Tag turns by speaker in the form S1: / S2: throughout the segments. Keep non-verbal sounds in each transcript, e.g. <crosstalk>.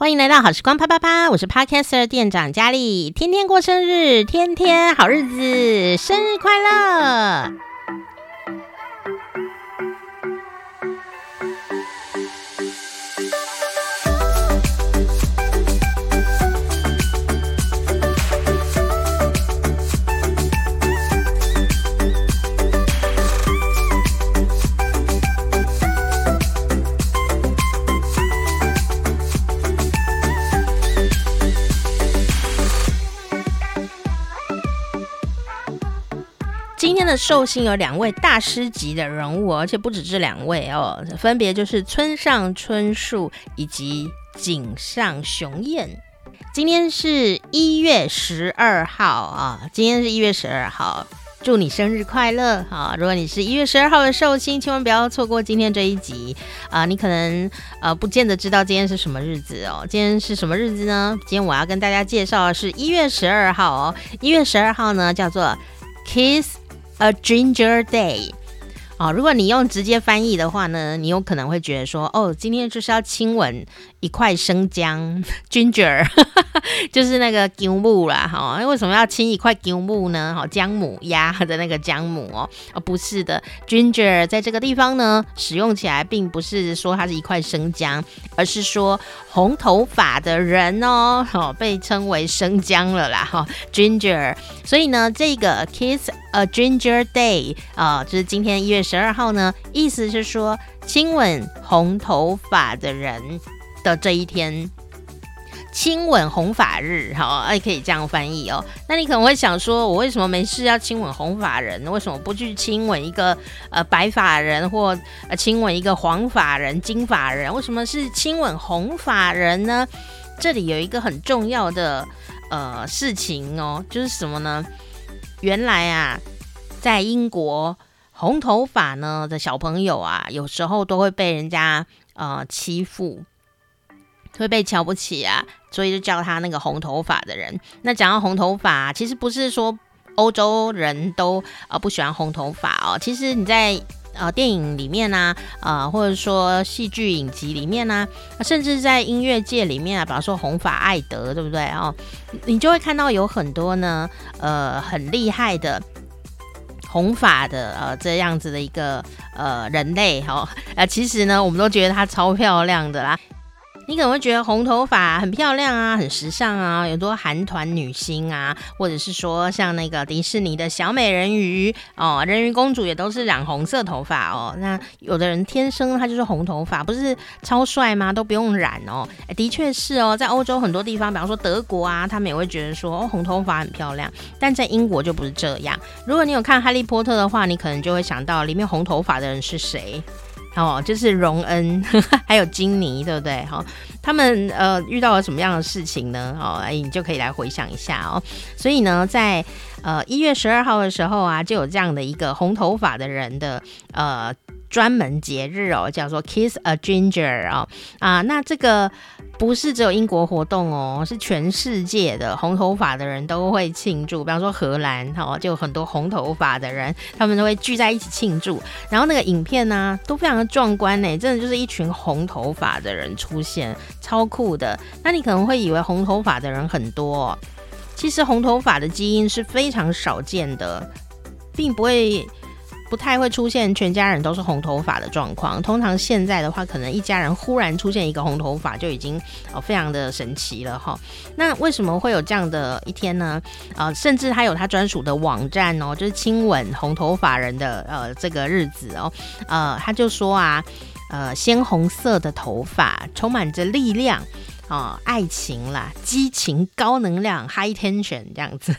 S1: 欢迎来到好时光啪啪啪，我是 Podcaster 店长佳丽，天天过生日，天天好日子，生日快乐！的寿星有两位大师级的人物，而且不止这两位哦，分别就是村上春树以及井上雄彦。今天是一月十二号啊，今天是一月十二号，祝你生日快乐啊！如果你是一月十二号的寿星，千万不要错过今天这一集啊！你可能呃不见得知道今天是什么日子哦，今天是什么日子呢？今天我要跟大家介绍的是一月十二号哦，一月十二号呢叫做 Kiss A Ginger Day，哦，如果你用直接翻译的话呢，你有可能会觉得说，哦，今天就是要亲吻一块生姜，<laughs> Ginger，<laughs> 就是那个姜母啦，哈，为什么要亲一块姜母呢？哈，姜母鸭的那个姜母哦，哦，不是的，Ginger 在这个地方呢，使用起来并不是说它是一块生姜，而是说红头发的人哦，哦，被称为生姜了啦，哈，Ginger，所以呢，这个 Kiss。A Ginger Day 啊、呃，就是今天一月十二号呢，意思是说亲吻红头发的人的这一天，亲吻红发日，好，哎，可以这样翻译哦。那你可能会想说，我为什么没事要亲吻红发人？为什么不去亲吻一个呃白发人或呃亲吻一个黄发人、金发人？为什么是亲吻红发人呢？这里有一个很重要的呃事情哦，就是什么呢？原来啊，在英国，红头发呢的小朋友啊，有时候都会被人家呃欺负，会被瞧不起啊，所以就叫他那个红头发的人。那讲到红头发，其实不是说欧洲人都呃不喜欢红头发哦，其实你在。呃，电影里面呐、啊，呃，或者说戏剧影集里面呢、啊，甚至在音乐界里面啊，比方说红发艾德，对不对哦？你就会看到有很多呢，呃，很厉害的红发的呃这样子的一个呃人类哈，呃，其实呢，我们都觉得她超漂亮的啦。你可能会觉得红头发很漂亮啊，很时尚啊，有多韩团女星啊，或者是说像那个迪士尼的小美人鱼哦，人鱼公主也都是染红色头发哦。那有的人天生他就是红头发，不是超帅吗？都不用染哦。的确是哦，在欧洲很多地方，比方说德国啊，他们也会觉得说哦，红头发很漂亮。但在英国就不是这样。如果你有看《哈利波特》的话，你可能就会想到里面红头发的人是谁。哦，就是荣恩，<laughs> 还有金妮，对不对？哈、哦，他们呃遇到了什么样的事情呢？哦，哎，你就可以来回想一下哦。所以呢，在呃一月十二号的时候啊，就有这样的一个红头发的人的呃。专门节日哦，叫做 Kiss a Ginger 哦啊，那这个不是只有英国活动哦，是全世界的红头发的人都会庆祝。比方说荷兰哦，就很多红头发的人，他们都会聚在一起庆祝。然后那个影片呢、都非常的壮观呢，真的就是一群红头发的人出现，超酷的。那你可能会以为红头发的人很多，其实红头发的基因是非常少见的，并不会。不太会出现全家人都是红头发的状况。通常现在的话，可能一家人忽然出现一个红头发就已经哦非常的神奇了哈。那为什么会有这样的一天呢？呃，甚至他有他专属的网站哦，就是亲吻红头发人的呃这个日子哦。呃，他就说啊，呃，鲜红色的头发充满着力量啊、爱情啦，激情，高能量，high tension 这样子。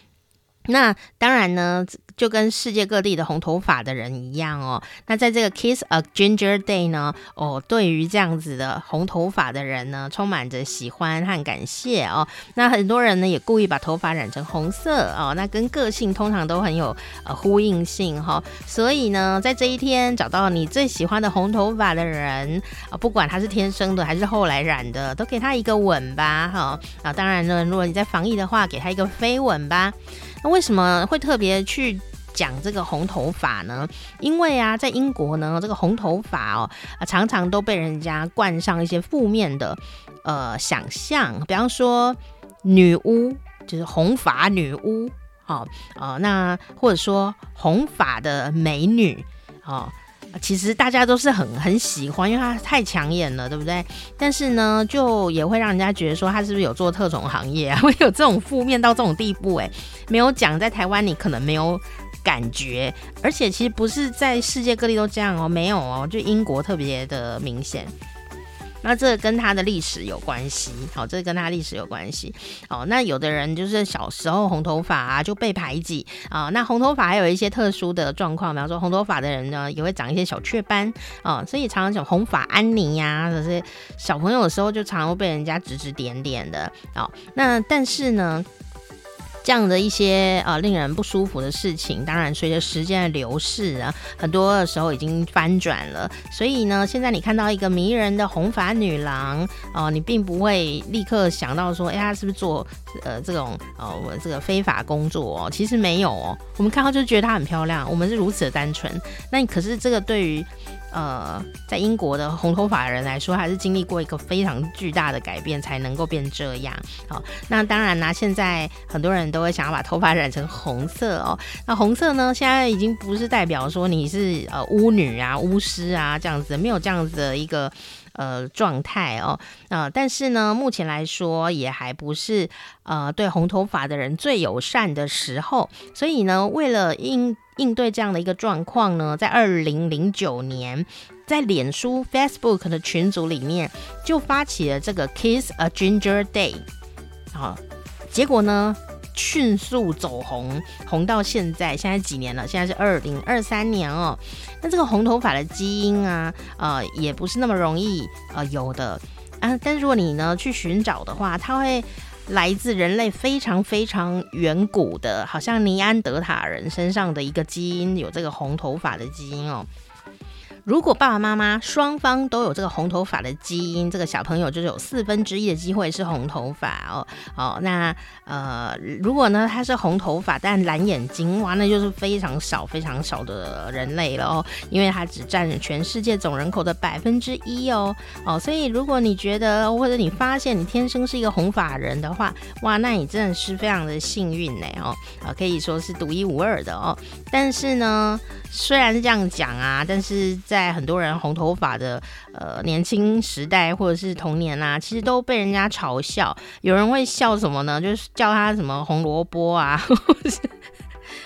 S1: <laughs> 那当然呢。就跟世界各地的红头发的人一样哦。那在这个 Kiss a Ginger Day 呢，哦，对于这样子的红头发的人呢，充满着喜欢和感谢哦。那很多人呢也故意把头发染成红色哦。那跟个性通常都很有呃呼应性哈、所以呢，在这一天找到你最喜欢的红头发的人啊，不管他是天生的还是后来染的，都给他一个吻吧哈。啊，当然呢，如果你在防疫的话，给他一个飞吻吧。那为什么会特别去讲这个红头发呢？因为啊，在英国呢，这个红头发哦，常常都被人家冠上一些负面的呃想象，比方说女巫就是红发女巫，好、哦，呃，那或者说红发的美女，哦。其实大家都是很很喜欢，因为他太抢眼了，对不对？但是呢，就也会让人家觉得说他是不是有做特种行业啊？<laughs> 会有这种负面到这种地步？哎，没有讲，在台湾你可能没有感觉，而且其实不是在世界各地都这样哦，没有哦，就英国特别的明显。那这跟他的历史有关系，好，这跟他历史有关系，哦，那有的人就是小时候红头发啊就被排挤啊，那红头发还有一些特殊的状况，比方说红头发的人呢也会长一些小雀斑啊，所以常常讲红发安妮呀，这些小朋友的时候就常常会被人家指指点点的，哦，那但是呢。这样的一些呃令人不舒服的事情，当然随着时间的流逝啊，很多的时候已经翻转了。所以呢，现在你看到一个迷人的红发女郎哦、你并不会立刻想到说，哎，她是不是做呃这种呃我这个非法工作哦？其实没有哦，我们看到就觉得她很漂亮，我们是如此的单纯。那可是这个对于。呃，在英国的红头发人来说，还是经历过一个非常巨大的改变，才能够变这样。好，那当然啦，现在很多人都会想要把头发染成红色哦。那红色呢，现在已经不是代表说你是呃巫女啊、巫师啊这样子，没有这样子的一个呃状态哦。呃，但是呢，目前来说也还不是呃对红头发的人最友善的时候。所以呢，为了应应对这样的一个状况呢，在二零零九年，在脸书 Facebook 的群组里面就发起了这个 Kiss a Ginger Day，好，结果呢迅速走红，红到现在，现在几年了？现在是二零二三年哦。那这个红头发的基因啊，呃，也不是那么容易呃有的啊。但如果你呢去寻找的话，它会。来自人类非常非常远古的，好像尼安德塔人身上的一个基因，有这个红头发的基因哦。如果爸爸妈妈双方都有这个红头发的基因，这个小朋友就是有四分之一的机会是红头发哦。哦，那呃，如果呢他是红头发但蓝眼睛，哇，那就是非常少非常少的人类了哦，因为他只占全世界总人口的百分之一哦。哦，所以如果你觉得或者你发现你天生是一个红发人的话，哇，那你真的是非常的幸运呢哦，啊，可以说是独一无二的哦。但是呢，虽然是这样讲啊，但是在很多人红头发的呃年轻时代或者是童年啊，其实都被人家嘲笑。有人会笑什么呢？就是叫他什么红萝卜啊，<laughs> 或是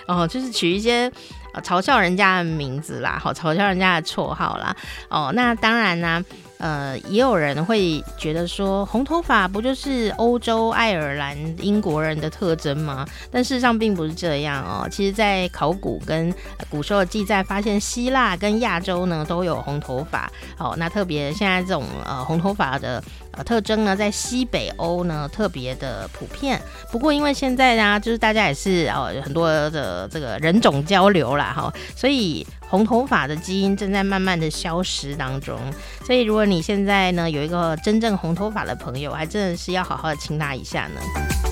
S1: 哦，就是取一些嘲笑人家的名字啦，好嘲笑人家的绰号啦。哦，那当然啦、呃，也有人会觉得说，红头发不就是欧洲、爱尔兰、英国人的特征吗？但事实上并不是这样哦。其实，在考古跟古时候的记载发现，希腊跟亚洲呢都有红头发。哦，那特别现在这种呃红头发的呃特征呢，在西北欧呢特别的普遍。不过，因为现在呢，就是大家也是哦很多的这个人种交流啦，哈、所以。红头发的基因正在慢慢的消失当中，所以如果你现在呢有一个真正红头发的朋友，还真的是要好好的亲他一下呢。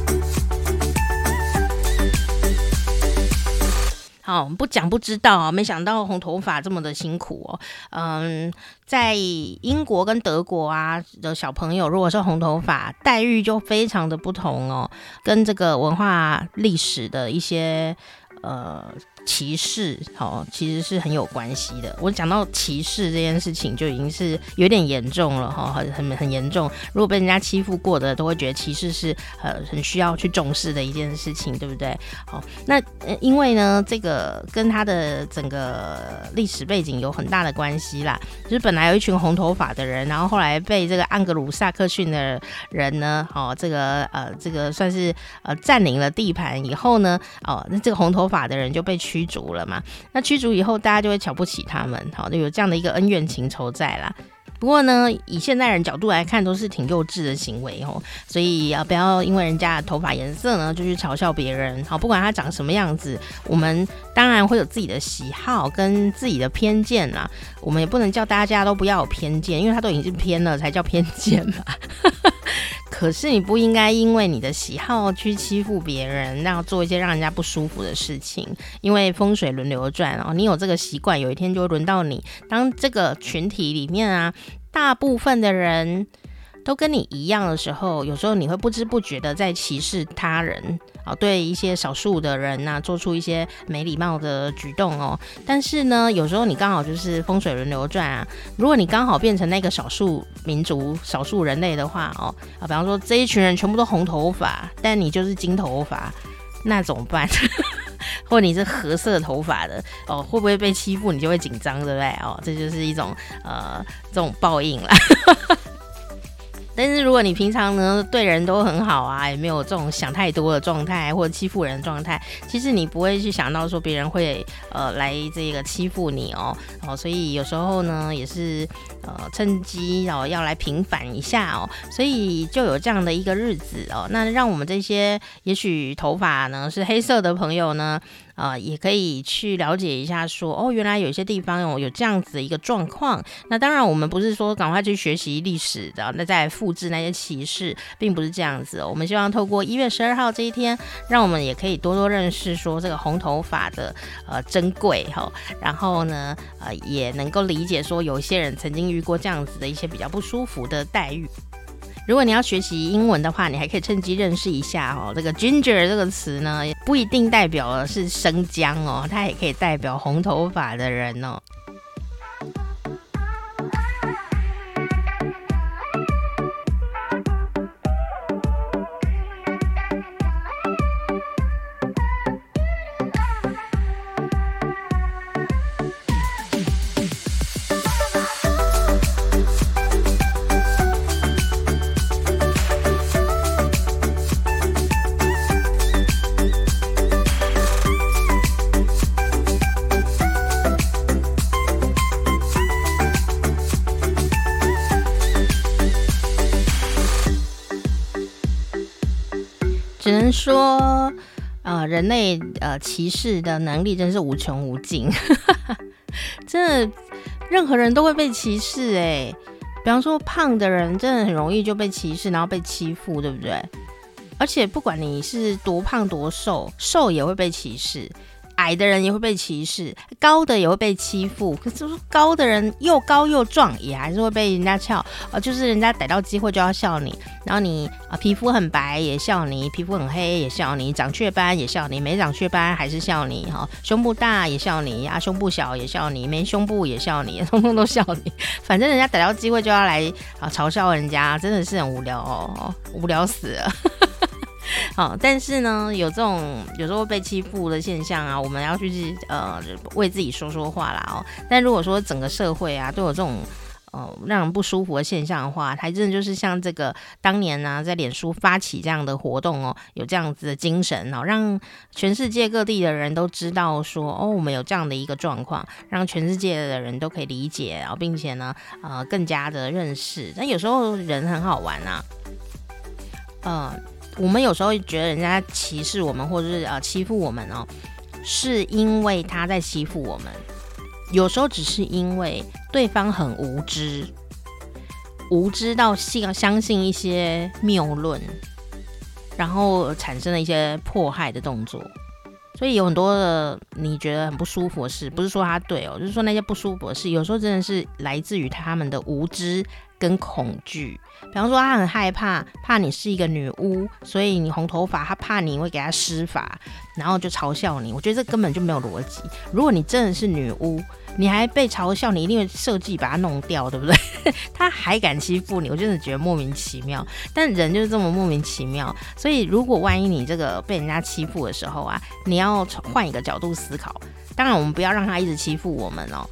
S1: 好，不讲不知道啊，没想到红头发这么的辛苦哦。嗯，在英国跟德国啊的小朋友，如果是红头发，待遇就非常的不同哦，跟这个文化历史的一些呃。歧视，好，其实是很有关系的。我讲到歧视这件事情，就已经是有点严重了，哈，很很很严重。如果被人家欺负过的，都会觉得歧视是呃很需要去重视的一件事情，对不对？好，那因为呢，这个跟他的整个历史背景有很大的关系啦。就是本来有一群红头发的人，然后后来被这个盎格鲁撒克逊的人呢，哦，这个呃这个算是呃占领了地盘以后呢，哦，那这个红头发的人就被驱逐了嘛？那驱逐以后，大家就会瞧不起他们，好，就有这样的一个恩怨情仇在啦。不过呢，以现代人角度来看，都是挺幼稚的行为哦。所以啊，不要因为人家的头发颜色呢，就去嘲笑别人。好，不管他长什么样子，我们当然会有自己的喜好跟自己的偏见啦。我们也不能叫大家都不要有偏见，因为他都已经是偏了，才叫偏见嘛。可是你不应该因为你的喜好去欺负别人，然后做一些让人家不舒服的事情。因为风水轮流转哦，你有这个习惯，有一天就会轮到你。当这个群体里面啊，大部分的人都跟你一样的时候，有时候你会不知不觉的在歧视他人啊，对一些少数的人呐，做出一些没礼貌的举动哦。但是呢，有时候你刚好就是风水轮流转啊，如果你刚好变成那个少数民族、少数人类的话哦，啊，比方说这一群人全部都红头发，但你就是金头发，那怎么办？<laughs> 或你是褐色头发的哦，会不会被欺负？你就会紧张，对不对？哦，这就是一种呃这种报应啦。但是如果你平常呢对人都很好啊，也没有这种想太多的状态或者欺负人的状态，其实你不会去想到说别人会呃来这个欺负你哦哦，所以有时候呢也是呃趁机哦要来平反一下哦，所以就有这样的一个日子哦，那让我们这些也许头发呢是黑色的朋友呢。啊、也可以去了解一下说，哦，原来有些地方有有这样子的一个状况。那当然，我们不是说赶快去学习历史的，那再复制那些歧视，并不是这样子。我们希望透过一月十二号这一天，让我们也可以多多认识说这个红头发的呃珍贵哈。然后呢，呃，也能够理解说有一些人曾经遇过这样子的一些比较不舒服的待遇。如果你要学习英文的话，你还可以趁机认识一下哦。这个 ginger 这个词呢，不一定代表的是生姜哦，它也可以代表红头发的人哦。说，呃，人类呃歧视的能力真是无穷无尽，<laughs> 真的，任何人都会被歧视哎。比方说，胖的人真的很容易就被歧视，然后被欺负，对不对？而且不管你是多胖多瘦，瘦也会被歧视。矮的人也会被歧视，高的也会被欺负。可是高的人又高又壮，也还是会被人家笑。呃，就是人家逮到机会就要笑你。然后你啊、皮肤很白也笑你，皮肤很黑也笑你，长雀斑也笑你，没长雀斑还是笑你。哈、胸部大也笑你，啊，胸部小也笑你，没 <laughs> 胸部也笑你，通通都笑你。反正人家逮到机会就要来啊、嘲笑人家，真的是很无聊，哦无聊死了。<laughs> 好，但是呢，有这种有时候被欺负的现象啊，我们要去呃为自己说说话啦哦。但如果说整个社会啊都有这种呃让人不舒服的现象的话，还真的就是像这个当年呢、在脸书发起这样的活动哦，有这样子的精神哦，让全世界各地的人都知道说哦，我们有这样的一个状况，让全世界的人都可以理解，然后并且呢呃更加的认识。但有时候人很好玩啊，呃。我们有时候觉得人家歧视我们，或者是呃欺负我们哦，是因为他在欺负我们。有时候只是因为对方很无知，无知到信相信一些谬论，然后产生了一些迫害的动作。所以有很多的你觉得很不舒服的事，不是说他对哦，就是说那些不舒服的事，有时候真的是来自于他们的无知。跟恐惧，比方说他很害怕，怕你是一个女巫，所以你红头发，他怕你会给他施法，然后就嘲笑你。我觉得这根本就没有逻辑。如果你真的是女巫，你还被嘲笑，你一定会设计把它弄掉，对不对？<laughs> 他还敢欺负你，我真的觉得莫名其妙。但人就是这么莫名其妙，所以如果万一你这个被人家欺负的时候啊，你要换一个角度思考。当然，我们不要让他一直欺负我们哦。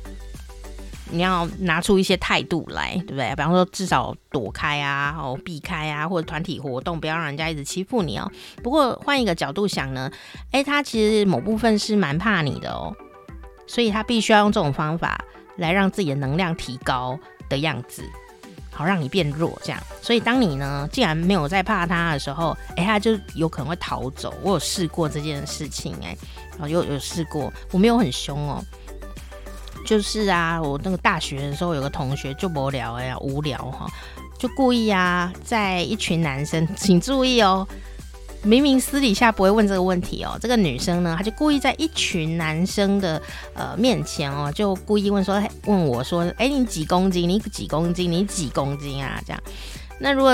S1: 你要拿出一些态度来，对不对？比方说，至少躲开啊，哦，避开啊，或者团体活动，不要让人家一直欺负你哦。不过换一个角度想呢，诶，他其实某部分是蛮怕你的哦，所以他必须要用这种方法来让自己的能量提高的样子，好让你变弱这样。所以当你呢，既然没有在怕他的时候，诶，他就有可能会逃走。我有试过这件事情，诶，有有试过，我没有很凶哦。就是啊，我那个大学的时候有个同学就无聊哎呀，无聊哈，就故意啊，在一群男生，请注意哦，明明私底下不会问这个问题哦，这个女生呢，她就故意在一群男生的呃面前哦，就故意问说，问我说，哎，你几公斤？你几公斤？你几公斤啊？这样，那如果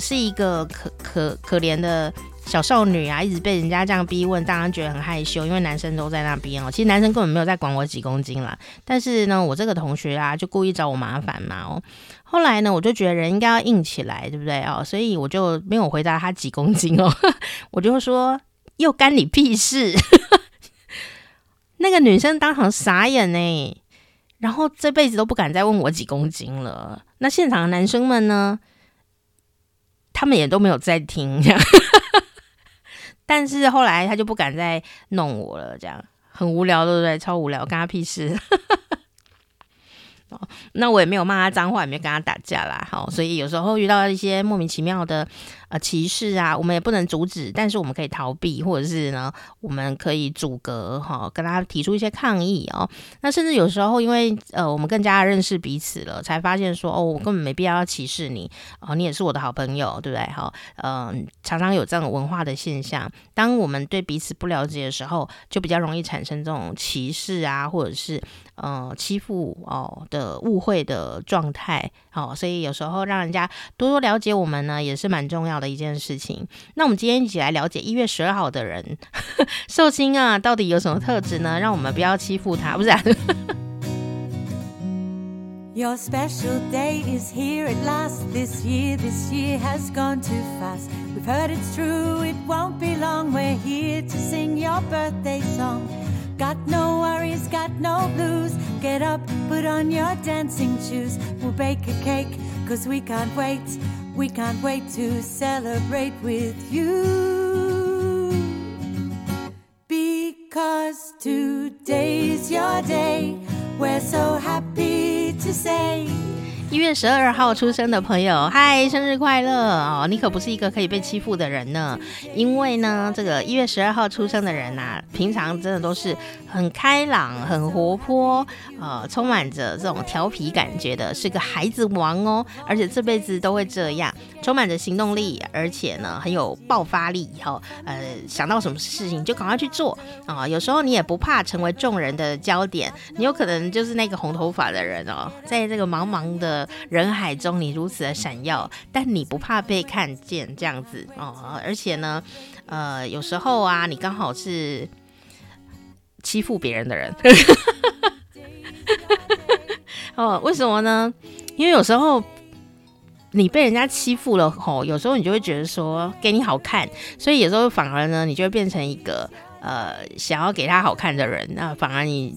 S1: 是一个可可可怜的小少女啊，一直被人家这样逼问，当然觉得很害羞，因为男生都在那边哦。其实男生根本没有在管我几公斤啦，但是呢，我这个同学啊，就故意找我麻烦嘛哦。后来呢，我就觉得人应该要硬起来，对不对哦？所以我就没有回答他几公斤哦，<laughs> 我就说又干你屁事。<laughs> 那个女生当场傻眼呢，然后这辈子都不敢再问我几公斤了。那现场的男生们呢？他们也都没有在听，但是后来他就不敢再弄我了，这样很无聊，对不对？超无聊，干他屁事。<laughs> 哦，那我也没有骂他脏话，也没有跟他打架啦。好，所以有时候遇到一些莫名其妙的。呃，歧视啊，我们也不能阻止，但是我们可以逃避，或者是呢，我们可以阻隔哈，跟他提出一些抗议哦。那甚至有时候，因为呃，我们更加认识彼此了，才发现说，哦，我根本没必要要歧视你哦，你也是我的好朋友，对不对？哈，嗯，常常有这种文化的现象，当我们对彼此不了解的时候，就比较容易产生这种歧视啊，或者是呃欺负哦的误会的状态。好，所以有时候让人家多多了解我们呢，也是蛮重要的一件事情。那我们今天一起来了解一月十二号的人，寿星啊，到底有什么特质呢？让我们不要欺负他，不是、啊。Your special day is here at last. This year, this year has gone too fast. We've heard it's true, it won't be long. We're here to sing your birthday song. Got no worries, got no blues. Get up, put on your dancing shoes. We'll bake a cake, cause we can't wait. We can't wait to celebrate with you. Because today's your day. We're so happy to say. 一月十二号出生的朋友，嗨，生日快乐哦！你可不是一个可以被欺负的人呢，因为呢，这个一月十二号出生的人呐、平常真的都是很开朗、很活泼，呃，充满着这种调皮感觉的，是个孩子王哦，而且这辈子都会这样，充满着行动力，而且呢，很有爆发力，哈、哦，呃，想到什么事情就赶快去做啊、有时候你也不怕成为众人的焦点，你有可能就是那个红头发的人哦，在这个茫茫的。人海中，你如此的闪耀，但你不怕被看见，这样子哦。而且呢，呃，有时候啊，你刚好是欺负别人的人，<laughs> 哦，为什么呢？因为有时候你被人家欺负了，吼、有时候你就会觉得说给你好看，所以有时候反而呢，你就会变成一个呃想要给他好看的人，那反而你。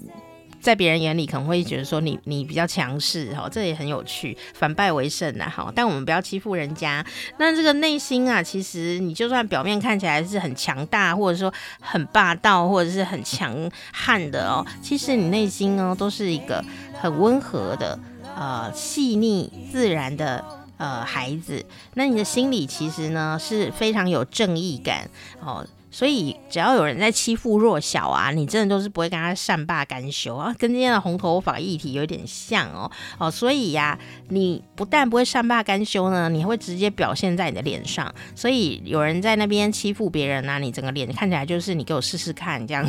S1: 在别人眼里可能会觉得说你你比较强势哈，这也很有趣，反败为胜呐哈。但我们不要欺负人家。那这个内心啊，其实你就算表面看起来是很强大，或者说很霸道，或者是很强悍的哦，其实你内心呢都是一个很温和的、呃细腻自然的呃孩子。那你的心里其实呢是非常有正义感哦。所以，只要有人在欺负弱小啊，你真的都是不会跟他善罢甘休啊，跟今天的红头发议题有点像哦哦，所以呀、你不但不会善罢甘休呢，你会直接表现在你的脸上。所以有人在那边欺负别人啊，你整个脸看起来就是你给我试试看这样。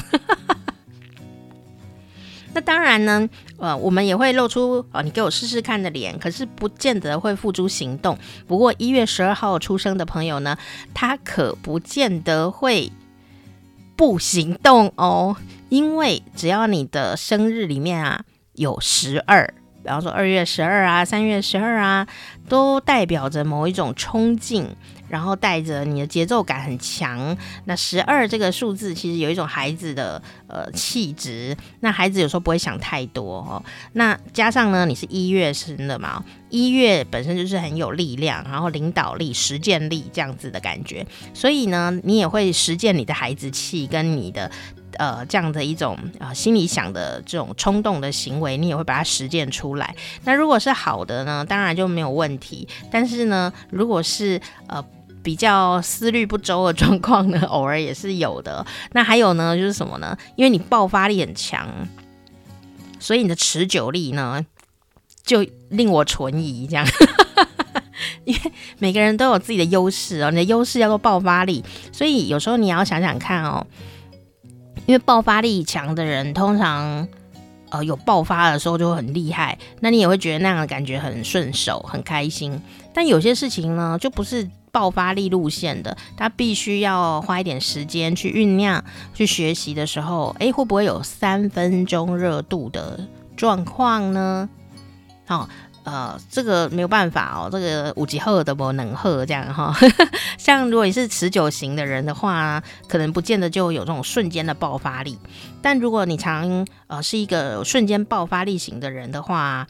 S1: 那当然呢，呃，我们也会露出哦，你给我试试看的脸，可是不见得会付诸行动。不过一月十二号出生的朋友呢，他可不见得会不行动哦，因为只要你的生日里面啊有十二，比方说二月十二啊、三月十二啊，都代表着某一种冲劲。然后带着你的节奏感很强，那十二这个数字其实有一种孩子的呃气质，那孩子有时候不会想太多哦。那加上呢，你是一月生的嘛，一月本身就是很有力量，然后领导力、实践力这样子的感觉，所以呢，你也会实践你的孩子气跟你的呃这样的一种、呃、心里想的这种冲动的行为，你也会把它实践出来。那如果是好的呢，当然就没有问题。但是呢，如果是呃。比较思虑不周的状况呢，偶尔也是有的。那还有呢，就是什么呢？因为你爆发力很强，所以你的持久力呢，就令我存疑。这样，因为每个人都有自己的优势哦，你的优势叫做爆发力，所以有时候你要想想看哦，因为爆发力强的人通常呃有爆发的时候就会很厉害，那你也会觉得那样的感觉很顺手、很开心。但有些事情呢，就不是爆发力路线的，他必须要花一点时间去酝酿、去学习的时候，诶，会不会有三分钟热度的状况呢？好。呃，这个没有办法哦，这个五级喝的不能喝这样哈。<laughs> 像如果你是持久型的人的话，可能不见得就有这种瞬间的爆发力。但如果你常呃是一个瞬间爆发力型的人的话，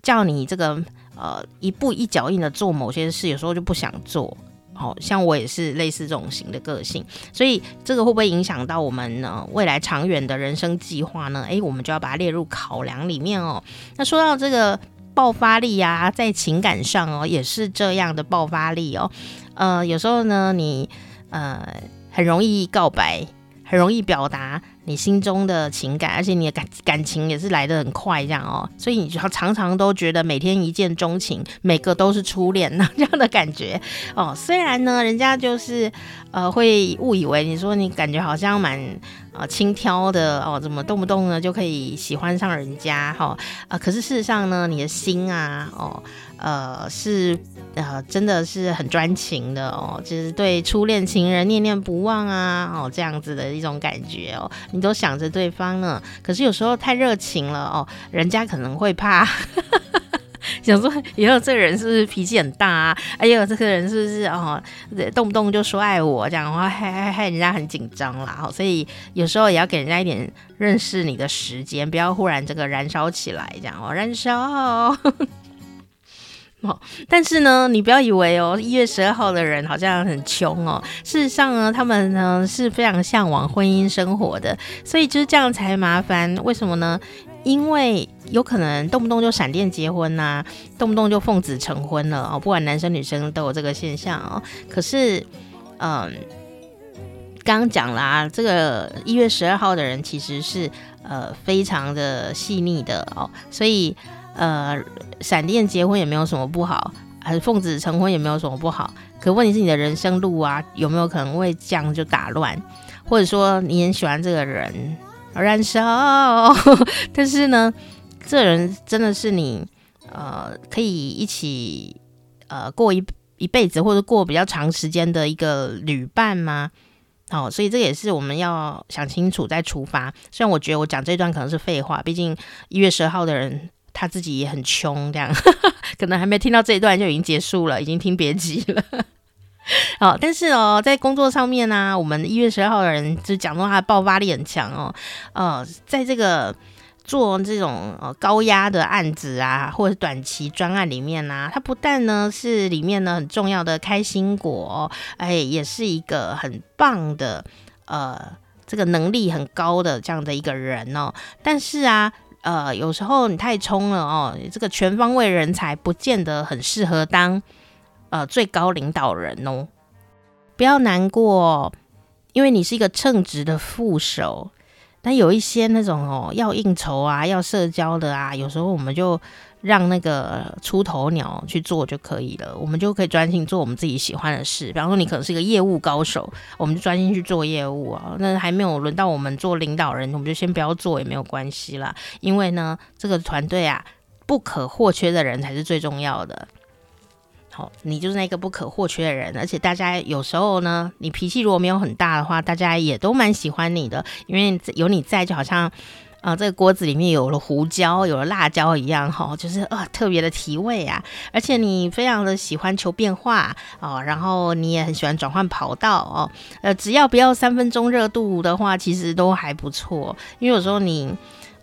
S1: 叫你这个呃一步一脚印的做某些事，有时候就不想做。好、像我也是类似这种型的个性，所以这个会不会影响到我们呢未来长远的人生计划呢？诶，我们就要把它列入考量里面哦。那说到这个。爆发力呀、啊，在情感上哦，也是这样的爆发力哦。呃，有时候呢，你呃很容易告白，很容易表达你心中的情感，而且你的感感情也是来得很快，这样哦。所以你就常常都觉得每天一见钟情，每个都是初恋那 <laughs> 这样的感觉哦。虽然呢，人家就是呃会误以为你说你感觉好像蛮。啊，轻佻的哦，怎么动不动呢就可以喜欢上人家哈？啊、可是事实上呢，你的心啊，哦，呃，是呃，真的是很专情的哦，就是对初恋情人念念不忘啊，哦，这样子的一种感觉哦，你都想着对方呢，可是有时候太热情了哦，人家可能会怕。<laughs> 想说以后这个人是不是脾气很大啊？哎呦，这个人是不是哦，动不动就说爱我这样的话，害害害人家很紧张啦。所以有时候也要给人家一点认识你的时间，不要忽然这个燃烧起来这样哦，燃烧 <laughs> 哦。但是呢，你不要以为哦，一月十二号的人好像很穷哦。事实上呢，他们呢是非常向往婚姻生活的，所以就是这样才麻烦。为什么呢？因为有可能动不动就闪电结婚呐、动不动就奉子成婚了哦。不管男生女生都有这个现象哦。可是，嗯，刚刚讲啦，这个一月十二号的人其实是呃非常的细腻的哦，所以呃闪电结婚也没有什么不好，还是奉子成婚也没有什么不好。可问题是你的人生路啊，有没有可能会这样就打乱，或者说你很喜欢这个人？燃烧，但是呢，这人真的是你呃可以一起呃过一一辈子或者过比较长时间的一个旅伴吗？哦，所以这也是我们要想清楚再出发。虽然我觉得我讲这段可能是废话，毕竟一月十号的人他自己也很穷，这样 <laughs> 可能还没听到这一段就已经结束了，已经听别集了。<laughs> 好，但是哦，在工作上面呢、我们一月十二号的人就讲到他的爆发力很强哦，呃，在这个做这种呃高压的案子啊，或者短期专案里面呢、他不但呢是里面呢很重要的开心果，哎，也是一个很棒的呃这个能力很高的这样的一个人哦。但是啊，呃，有时候你太冲了哦，这个全方位人才不见得很适合当。呃，最高领导人哦，不要难过，因为你是一个称职的副手。但有一些那种哦，要应酬啊，要社交的啊，有时候我们就让那个出头鸟去做就可以了，我们就可以专心做我们自己喜欢的事。比方说，你可能是一个业务高手，我们就专心去做业务啊。那还没有轮到我们做领导人，我们就先不要做也没有关系啦。因为呢，这个团队啊，不可或缺的人才是最重要的。好你就是那个不可或缺的人，而且大家有时候呢，你脾气如果没有很大的话，大家也都蛮喜欢你的，因为有你在，就好像，啊，这个锅子里面有了胡椒，有了辣椒一样，哈，就是啊、呃，特别的提味啊，而且你非常的喜欢求变化哦，然后你也很喜欢转换跑道哦，呃，只要不要三分钟热度的话，其实都还不错，因为有时候你。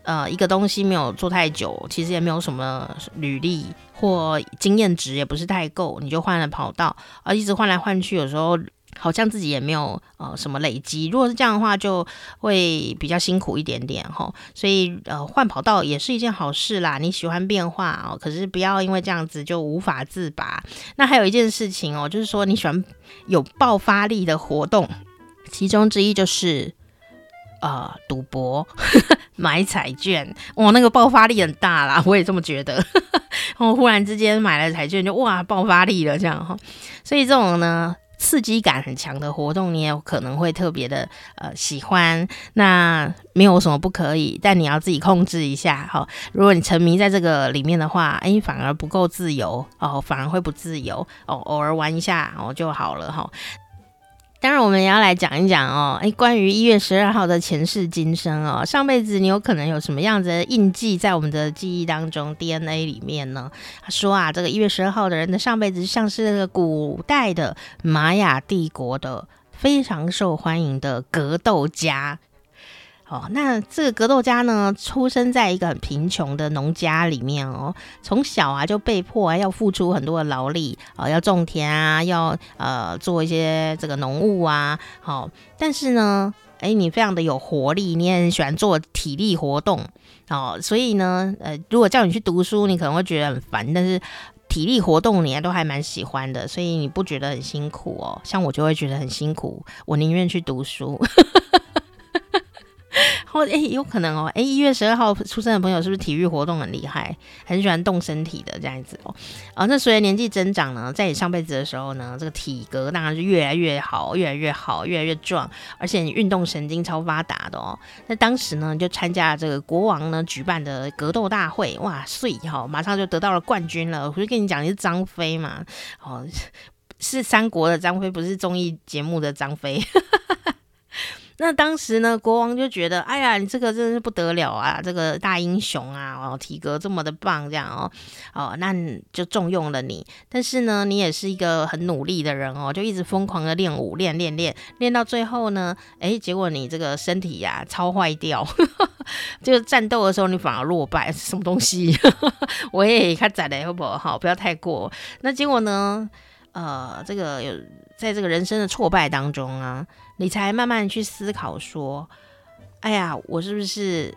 S1: 呃，一个东西没有做太久，其实也没有什么履历或经验值，也不是太够，你就换了跑道，而、一直换来换去，有时候好像自己也没有呃什么累积。如果是这样的话，就会比较辛苦一点点哈。所以呃，换跑道也是一件好事啦。你喜欢变化哦，可是不要因为这样子就无法自拔。那还有一件事情哦，就是说你喜欢有爆发力的活动，其中之一就是。呃，赌博、<laughs> 买彩券，哇，那个爆发力很大啦，我也这么觉得。然 <laughs> 后忽然之间买了彩券就，就哇，爆发力了这样哈。所以这种呢，刺激感很强的活动，你也可能会特别的呃喜欢。那没有什么不可以，但你要自己控制一下哈。如果你沉迷在这个里面的话，哎，反而不够自由哦，反而会不自由哦。偶尔玩一下哦就好了哈。当然，我们也要来讲一讲哦，诶，关于一月十二号的前世今生哦，上辈子你有可能有什么样子的印记在我们的记忆当中 DNA 里面呢？他说啊，这个一月十二号的人的上辈子像是那个古代的玛雅帝国的非常受欢迎的格斗家。哦，那这个格斗家呢，出生在一个很贫穷的农家里面哦，从小啊就被迫啊要付出很多的劳力啊、要种田啊，要呃做一些这个农务啊，好、哦，但是呢，哎，你非常的有活力，你也很喜欢做体力活动哦，所以呢，呃，如果叫你去读书，你可能会觉得很烦，但是体力活动你还都还蛮喜欢的，所以你不觉得很辛苦哦？像我就会觉得很辛苦，我宁愿去读书。或哎，有可能哦，哎，一月十二号出生的朋友是不是体育活动很厉害，很喜欢动身体的这样子哦？啊，那随着年纪增长呢，在你上辈子的时候呢，这个体格当然是越来越好，越来越好，越来越壮，而且你运动神经超发达的哦。那当时呢，就参加了这个国王呢举办的格斗大会，哇，碎哈，马上就得到了冠军了。我就跟你讲，你是张飞嘛？哦，是三国的张飞，不是综艺节目的张飞。那当时呢，国王就觉得，哎呀，你这个真的是不得了啊，这个大英雄啊，哦，体格这么的棒，这样哦，哦，那就重用了你。但是呢，你也是一个很努力的人哦，就一直疯狂的练武，练练练，练到最后呢，哎，结果你这个身体呀、超坏掉，<laughs> 这个战斗的时候你反而落败，什么东西？<laughs> 我也看宰的好不好？好，不要太过。那结果呢？呃，这个有在这个人生的挫败当中啊。你才慢慢去思考说，哎呀，我是不是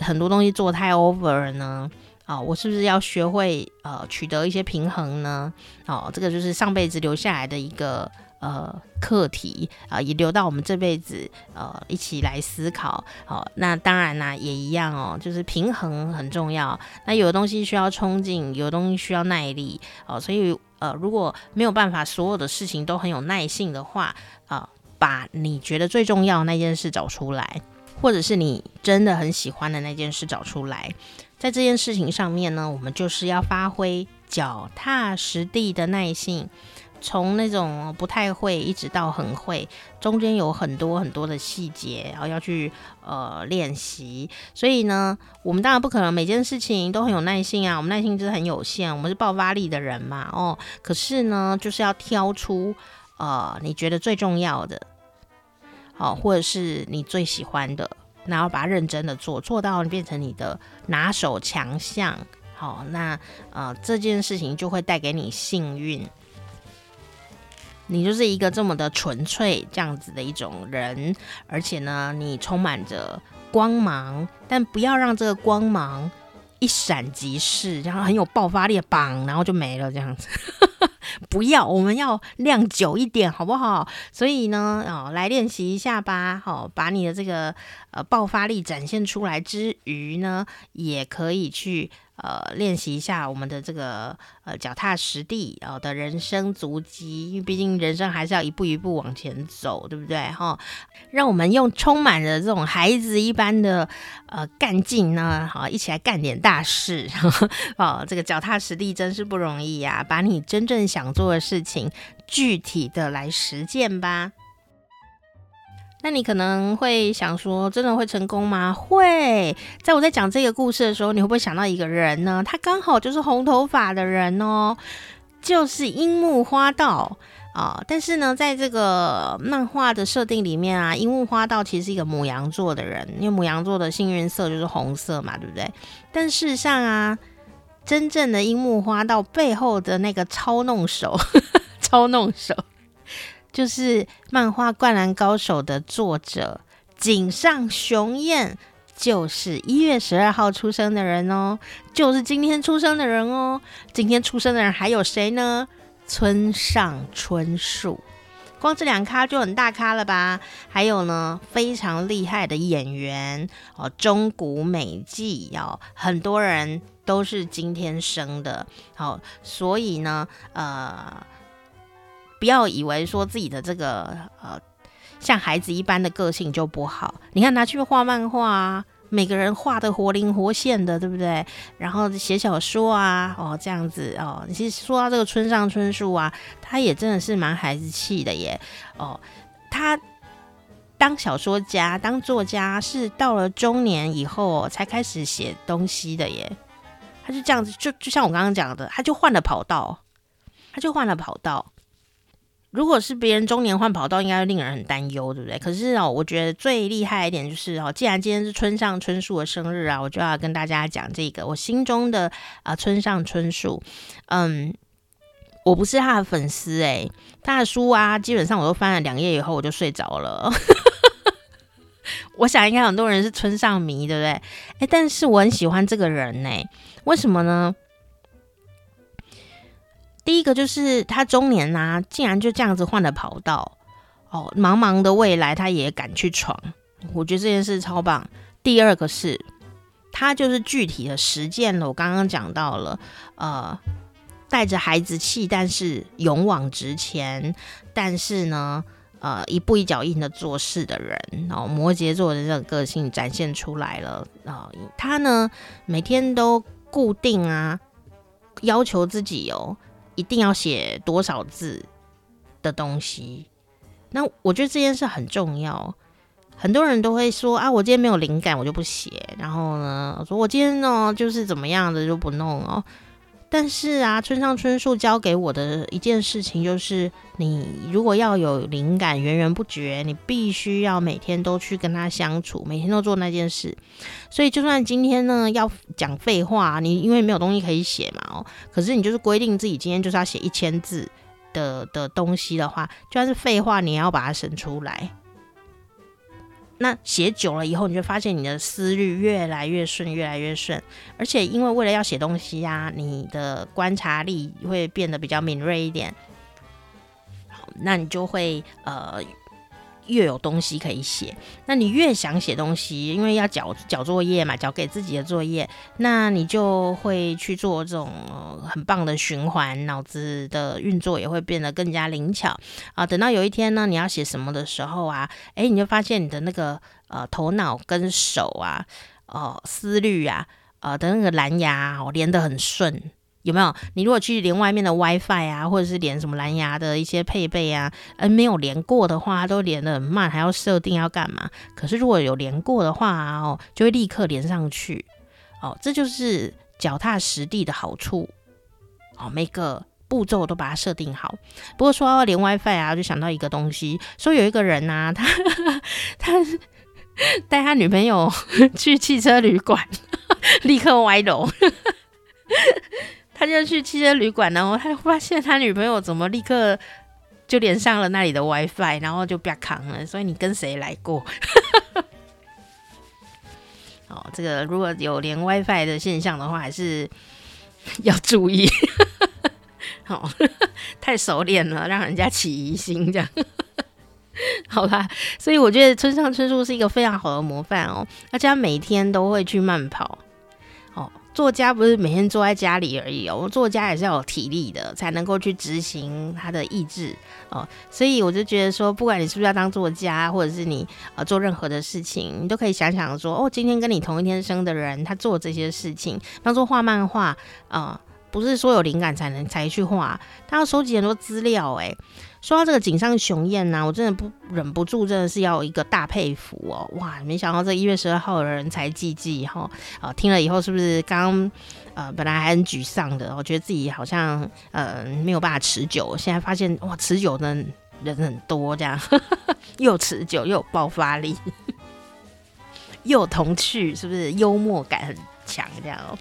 S1: 很多东西做太 over 了呢？啊、哦，我是不是要学会呃取得一些平衡呢？哦，这个就是上辈子留下来的一个呃课题啊、也留到我们这辈子呃一起来思考。哦，那当然呢也一样哦，就是平衡很重要。那有的东西需要冲劲，有的东西需要耐力。哦，所以呃如果没有办法所有的事情都很有耐性的话啊。呃把你觉得最重要的那件事找出来，或者是你真的很喜欢的那件事找出来，在这件事情上面呢，我们就是要发挥脚踏实地的耐性，从那种不太会一直到很会，中间有很多很多的细节，然后要去呃练习。所以呢，我们当然不可能每件事情都很有耐性啊，我们耐性就是很有限，我们是爆发力的人嘛，哦，可是呢，就是要挑出。呃，你觉得最重要的，好、或者是你最喜欢的，然后把它认真的做，做到变成你的拿手强项，好、那呃这件事情就会带给你幸运。你就是一个这么的纯粹这样子的一种人，而且呢，你充满着光芒，但不要让这个光芒一闪即逝，然后很有爆发力的棒，然后就没了这样子。<laughs> 不要，我们要亮久一点，好不好？所以呢，哦，来练习一下吧。好、把你的这个呃爆发力展现出来之余呢，也可以去。呃，练习一下我们的这个呃脚踏实地啊、的人生足迹，因为毕竟人生还是要一步一步往前走，对不对？哈、让我们用充满了这种孩子一般的呃干劲呢，好，一起来干点大事。<laughs> 哦，这个脚踏实地真是不容易呀、把你真正想做的事情具体的来实践吧。那你可能会想说，真的会成功吗？会。在我在讲这个故事的时候，你会不会想到一个人呢？他刚好就是红头发的人哦，就是樱木花道啊、但是呢，在这个漫画的设定里面啊，樱木花道其实是一个母羊座的人，因为母羊座的幸运色就是红色嘛，对不对？但事实上啊，真正的樱木花道背后的那个操弄手，呵 <laughs> 呵操弄手。就是漫画《灌篮高手》的作者井上雄彦，就是一月十二号出生的人哦，就是今天出生的人哦。今天出生的人还有谁呢？村上春树，光这两咖就很大咖了吧？还有呢，非常厉害的演员哦，中谷美纪哦，很多人都是今天生的。好，所以呢，呃。不要以为说自己的这个呃像孩子一般的个性就不好。你看拿去画漫画啊，每个人画的活灵活现的，对不对？然后写小说啊，哦这样子哦。其实说到这个村上春树啊，他也真的是蛮孩子气的耶。哦，他当小说家、当作家是到了中年以后才开始写东西的耶。他就这样子，就就像我刚刚讲的，他就换了跑道，他就换了跑道。如果是别人中年换跑道，应该会令人很担忧，对不对？可是哦，我觉得最厉害一点就是哦，既然今天是村上春树的生日啊，我就要跟大家讲这个我心中的啊、村上春树。嗯，我不是他的粉丝诶，他的书啊，基本上我都翻了两页以后我就睡着了。<laughs> 我想应该很多人是村上迷，对不对？诶，但是我很喜欢这个人呢。为什么呢？第一个就是他中年呐、啊，竟然就这样子换了跑道哦，茫茫的未来他也敢去闯，我觉得这件事超棒。第二个是，他就是具体的实践了我刚刚讲到了，呃，带着孩子气，但是勇往直前，但是呢，呃，一步一脚印的做事的人，哦摩羯座的这个个性展现出来了啊、呃，他呢每天都。固定啊，要求自己哦，一定要写多少字的东西。那我觉得这件事很重要。很多人都会说啊，我今天没有灵感，我就不写。然后呢，说我今天呢就是怎么样的就不弄哦。但是啊，村上春树教给我的一件事情就是，你如果要有灵感源源不绝，你必须要每天都去跟他相处，每天都做那件事。所以，就算今天呢要讲废话，你因为没有东西可以写嘛哦，可是你就是规定自己今天就是要写一千字的的东西的话，就算是废话，你也要把它省出来。那写久了以后，你就发现你的思虑越来越顺，越来越顺。而且因为为了要写东西呀、啊，你的观察力会变得比较敏锐一点。好，那你就会呃。越有东西可以写，那你越想写东西，因为要交交作业嘛，交给自己的作业，那你就会去做这种很棒的循环，脑子的运作也会变得更加灵巧啊。等到有一天呢，你要写什么的时候啊，诶，你就发现你的那个呃头脑跟手啊，哦、思虑啊，呃的那个蓝牙哦连得很顺。有没有？你如果去连外面的 WiFi 啊，或者是连什么蓝牙的一些配备啊，呃，没有连过的话，都连得很慢，还要设定要干嘛？可是如果有连过的话哦，就会立刻连上去。哦，这就是脚踏实地的好处。哦，每个步骤都把它设定好。不过说到连 WiFi 啊，就想到一个东西，说有一个人呐，他 <laughs> 他带他女朋友去汽车旅馆，<laughs> 立刻歪楼。他就去汽车旅馆，然后他发现他女朋友怎么立刻就连上了那里的 WiFi，然后就不要扛了。所以你跟谁来过？<laughs> 哦，这个如果有连 WiFi 的现象的话，还是要注意。好，<laughs> 太熟练了，让人家起疑心这样。<laughs> 好吧，所以我觉得村上春树是一个非常好的模范哦，而且他每天都会去慢跑。作家不是每天坐在家里而已哦，我们作家也是要有体力的，才能够去执行他的意志哦。所以我就觉得说，不管你是不是要当作家，或者是你呃做任何的事情，你都可以想想说，哦，今天跟你同一天生的人，他做这些事情，当做画漫画啊。不是说有灵感才能才去画，他要收集很多资料。哎，说到这个井上雄彦呐，我真的不忍不住，真的是要一个大佩服哦！哇，没想到这一月十二号的人才济济哈，啊，听了以后是不是刚呃本来还很沮丧的，我觉得自己好像呃没有办法持久，现在发现哇，持久的人很多，这样 <laughs> 又持久又有爆发力，<laughs> 又童趣，是不是幽默感很强这样哦？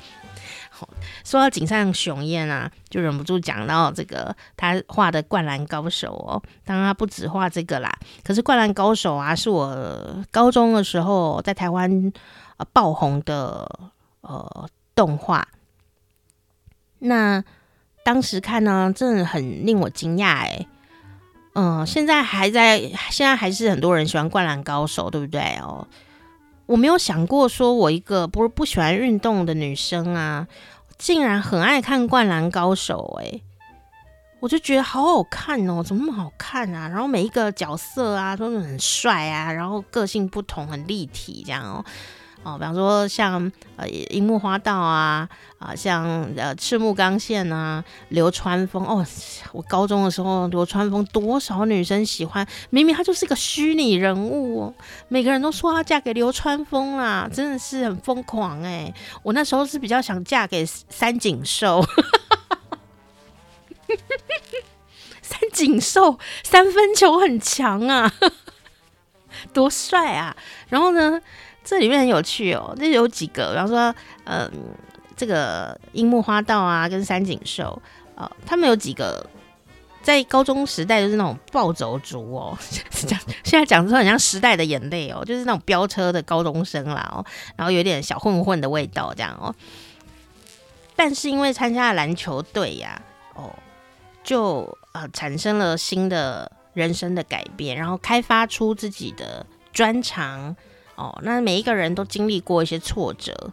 S1: 说到井上雄彦啊，就忍不住讲到这个他画的《灌篮高手》哦。当然他不止画这个啦，可是《灌篮高手》啊，是我高中的时候在台湾呃爆红的呃动画。那当时看呢，真的很令我惊讶哎。嗯、现在还在，现在还是很多人喜欢《灌篮高手》，对不对哦？我没有想过，说我一个不是不喜欢运动的女生啊，竟然很爱看《灌篮高手》欸。诶，我就觉得好好看哦，怎么那么好看啊？然后每一个角色啊都很帅啊，然后个性不同，很立体这样哦。哦，比方说像呃樱木花道啊，啊、像呃赤木刚宪啊，流川枫哦，我高中的时候流川枫多少女生喜欢，明明他就是个虚拟人物哦，每个人都说要嫁给流川枫啦，真的是很疯狂哎。我那时候是比较想嫁给三井寿，<laughs> 三井寿三分球很强啊，多帅啊！然后呢？这里面很有趣哦，这有几个，比方说，嗯，这个樱木花道啊，跟三井寿，呃，他们有几个在高中时代就是那种暴走族哦，<laughs> 讲现在讲说很像时代的眼泪哦，就是那种飙车的高中生啦哦，然后有点小混混的味道这样哦，但是因为参加了篮球队呀，哦，就呃产生了新的人生的改变，然后开发出自己的专长。哦，那每一个人都经历过一些挫折，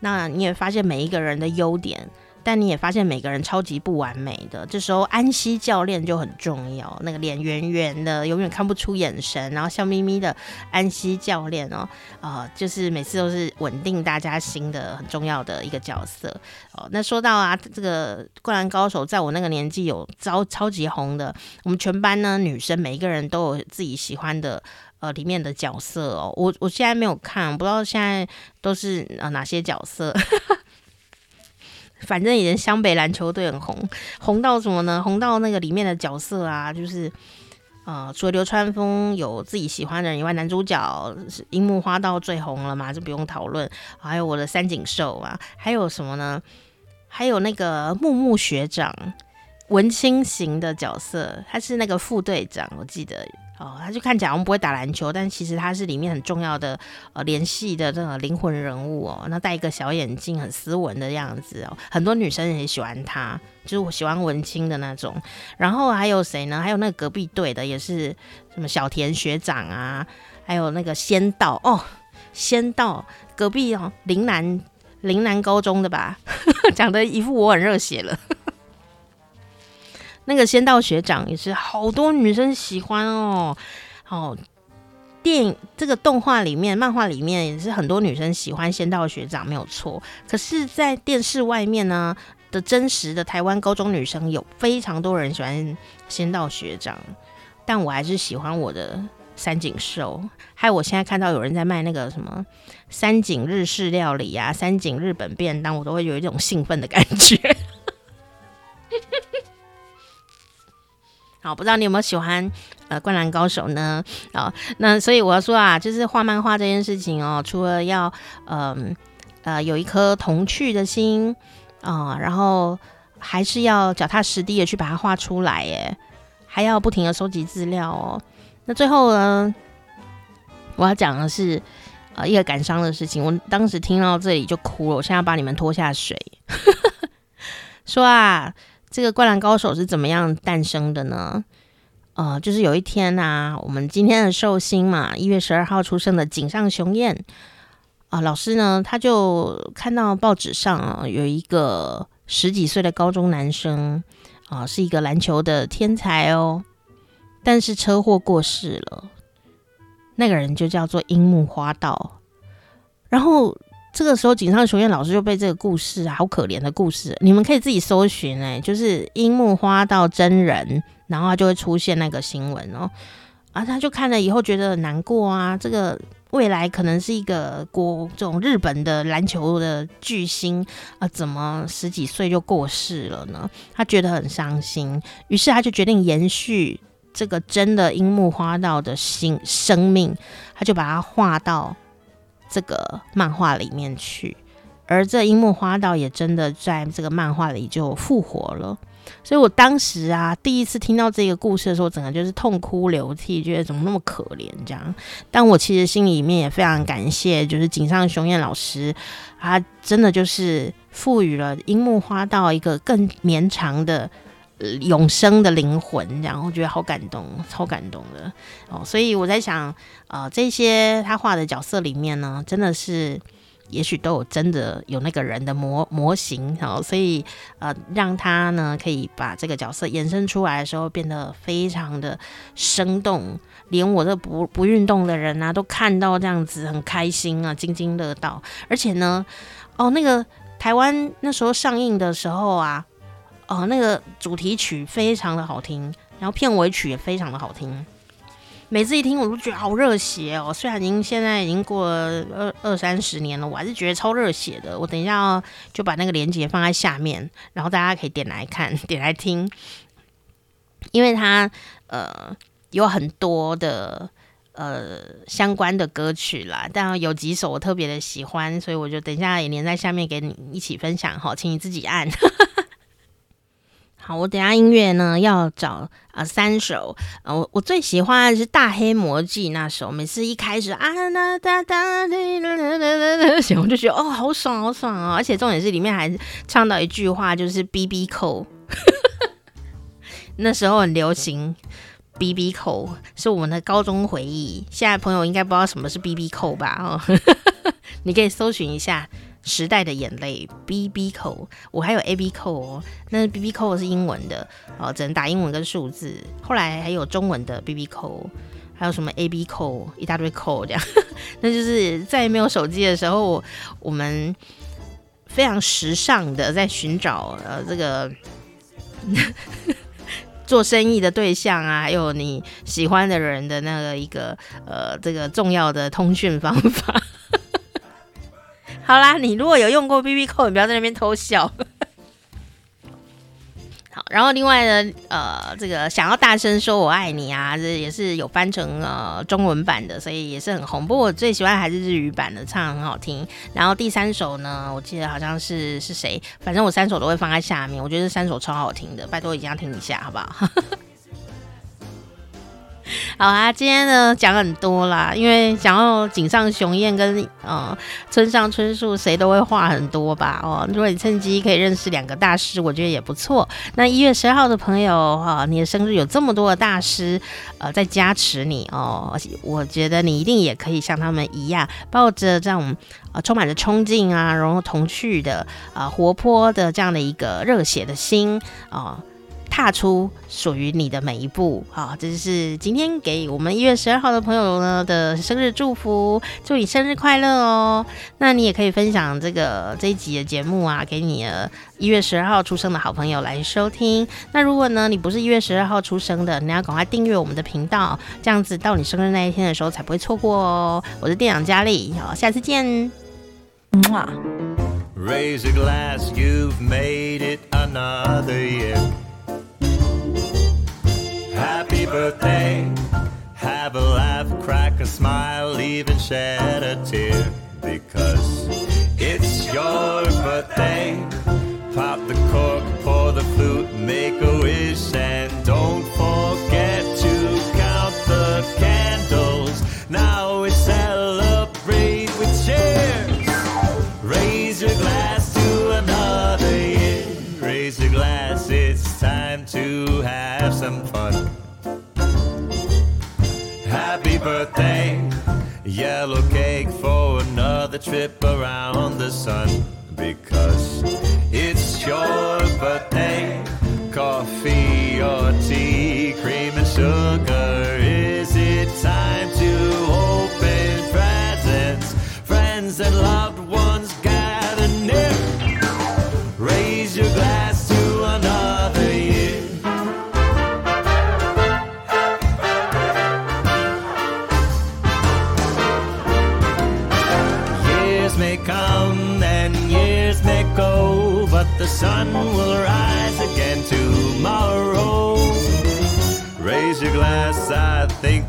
S1: 那你也发现每一个人的优点，但你也发现每个人超级不完美的。这时候安西教练就很重要，那个脸圆圆的，永远看不出眼神，然后笑眯眯的安西教练哦，啊、就是每次都是稳定大家心的很重要的一个角色。哦，那说到啊，这个灌篮高手在我那个年纪有超超级红的，我们全班呢女生每一个人都有自己喜欢的。呃，里面的角色哦，我我现在没有看，不知道现在都是呃哪些角色。反正以前湘北篮球队很红，红到什么呢？红到那个里面的角色啊，就是呃，除了流川枫有自己喜欢的人以外，男主角是樱木花道最红了嘛，就不用讨论。还有我的三井寿啊，还有什么呢？还有那个木木学长，文青型的角色，他是那个副队长，我记得。哦，他就看起来我们不会打篮球，但其实他是里面很重要的呃联系的这个灵魂人物哦。那戴一个小眼镜，很斯文的样子哦，很多女生也喜欢他，就是我喜欢文青的那种。然后还有谁呢？还有那个隔壁队的也是什么小田学长啊，还有那个仙道哦，仙道隔壁哦，陵南陵南高中的吧，<laughs> 讲的一副我很热血了。那个仙道学长也是好多女生喜欢哦，哦，电影这个动画里面、漫画里面也是很多女生喜欢仙道学长，没有错。可是，在电视外面呢的真实的台湾高中女生有非常多人喜欢仙道学长，但我还是喜欢我的三井寿。还有，我现在看到有人在卖那个什么三井日式料理啊、三井日本便当，我都会有一种兴奋的感觉。好，不知道你有没有喜欢呃《灌篮高手》呢？啊，那所以我要说啊，就是画漫画这件事情哦，除了要嗯呃，有一颗童趣的心啊，然后还是要脚踏实地的去把它画出来耶，还要不停的收集资料哦。那最后呢，我要讲的是呃一个感伤的事情，我当时听到这里就哭了，我现在要把你们拖下水，<laughs> 说啊。这个灌篮高手是怎么样诞生的呢？呃，就是有一天呐、啊，我们今天的寿星嘛，一月十二号出生的井上雄彦啊，老师呢，他就看到报纸上啊，有一个十几岁的高中男生啊，是一个篮球的天才哦，但是车祸过世了。那个人就叫做樱木花道，然后。这个时候，井上雄彦老师就被这个故事啊，好可怜的故事，你们可以自己搜寻哎，就是樱木花道真人，然后他就会出现那个新闻哦，啊，他就看了以后觉得很难过啊，这个未来可能是一个国这种日本的篮球的巨星啊，怎么十几岁就过世了呢？他觉得很伤心，于是他就决定延续这个真的樱木花道的新生命，他就把它画到。这个漫画里面去，而这樱木花道也真的在这个漫画里就复活了。所以我当时啊，第一次听到这个故事的时候，整个就是痛哭流涕，觉得怎么那么可怜这样。但我其实心里面也非常感谢，就是井上雄彦老师，他真的就是赋予了樱木花道一个更绵长的。永生的灵魂，这样我觉得好感动，超感动的哦。所以我在想，呃，这些他画的角色里面呢，真的是也许都有真的有那个人的模模型，好，所以呃，让他呢可以把这个角色延伸出来的时候，变得非常的生动，连我这不不运动的人啊，都看到这样子很开心啊，津津乐道。而且呢，哦，那个台湾那时候上映的时候啊，哦，那个主题曲非常的好听，然后片尾曲也非常的好听。每次一听，我都觉得好热血哦！虽然已经现在已经过了二二三十年了，我还是觉得超热血的。我等一下就把那个链接放在下面，然后大家可以点来看，<laughs> 点来听，因为它呃有很多的呃相关的歌曲啦，但有几首我特别的喜欢，所以我就等一下也连在下面给你一起分享哈，请你自己按。好，我等下音乐呢要找啊、三首，呃，我我最喜欢的是《大黑魔记》那首，每次一开始啊哒哒哒哒哒哒哒，<laughs> 我就觉得哦好爽好爽哦，而且重点是里面还唱到一句话，就是 BB 扣，<laughs> 那时候很流行 BB 扣，是我们的高中回忆。现在朋友应该不知道什么是 BB 扣吧？哦，<laughs> 你可以搜寻一下。时代的眼泪，BB 扣，我还有 AB 扣哦，那 BB 扣是英文的哦，只能打英文跟数字。后来还有中文的 BB 扣，还有什么 AB 扣，一大堆扣这样。<laughs> 那就是在没有手机的时候，我们非常时尚的在寻找呃这个 <laughs> 做生意的对象啊，还有你喜欢的人的那个一个呃这个重要的通讯方法。好啦，你如果有用过 BB 扣，你不要在那边偷笑。<laughs> 好，然后另外呢，呃，这个想要大声说我爱你啊，这也是有翻成呃中文版的，所以也是很红。不过我最喜欢还是日语版的，唱很好听。然后第三首呢，我记得好像是是谁，反正我三首都会放在下面。我觉得这三首超好听的，拜托一定要听一下，好不好？<laughs> <laughs> 好啊，今天呢讲很多啦，因为讲到井上雄彦跟呃村上春树，谁都会话很多吧？哦，如果你趁机可以认识两个大师，我觉得也不错。那一月十二号的朋友哈、你的生日有这么多的大师呃在加持你哦，我觉得你一定也可以像他们一样，抱着这种呃充满着冲劲啊，然后童趣的啊、活泼的这样的一个热血的心啊。踏出属于你的每一步，好，这就是今天给我们一月十二号的朋友呢的生日祝福，祝你生日快乐哦！那你也可以分享这个这一集的节目啊，给你一月十二号出生的好朋友来收听。那如果呢你不是一月十二号出生的，你要赶快订阅我们的频道，这样子到你生日那一天的时候才不会错过哦。我是店长佳丽，好，下次见。！Raise a glass, you've made it another year. Happy birthday, have a laugh, crack a smile, even shed a tear. Because it's your birthday. Pop the cork, pour the flute, make a wish, and time to have some fun. Happy birthday. Yellow cake for another trip around the sun. Because it's your birthday. Coffee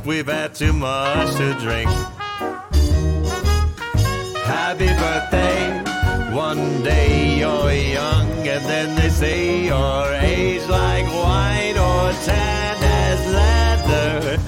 S1: we've had too much to drink. Happy birthday, one day you're young, and then they say your age like wine or tan as leather.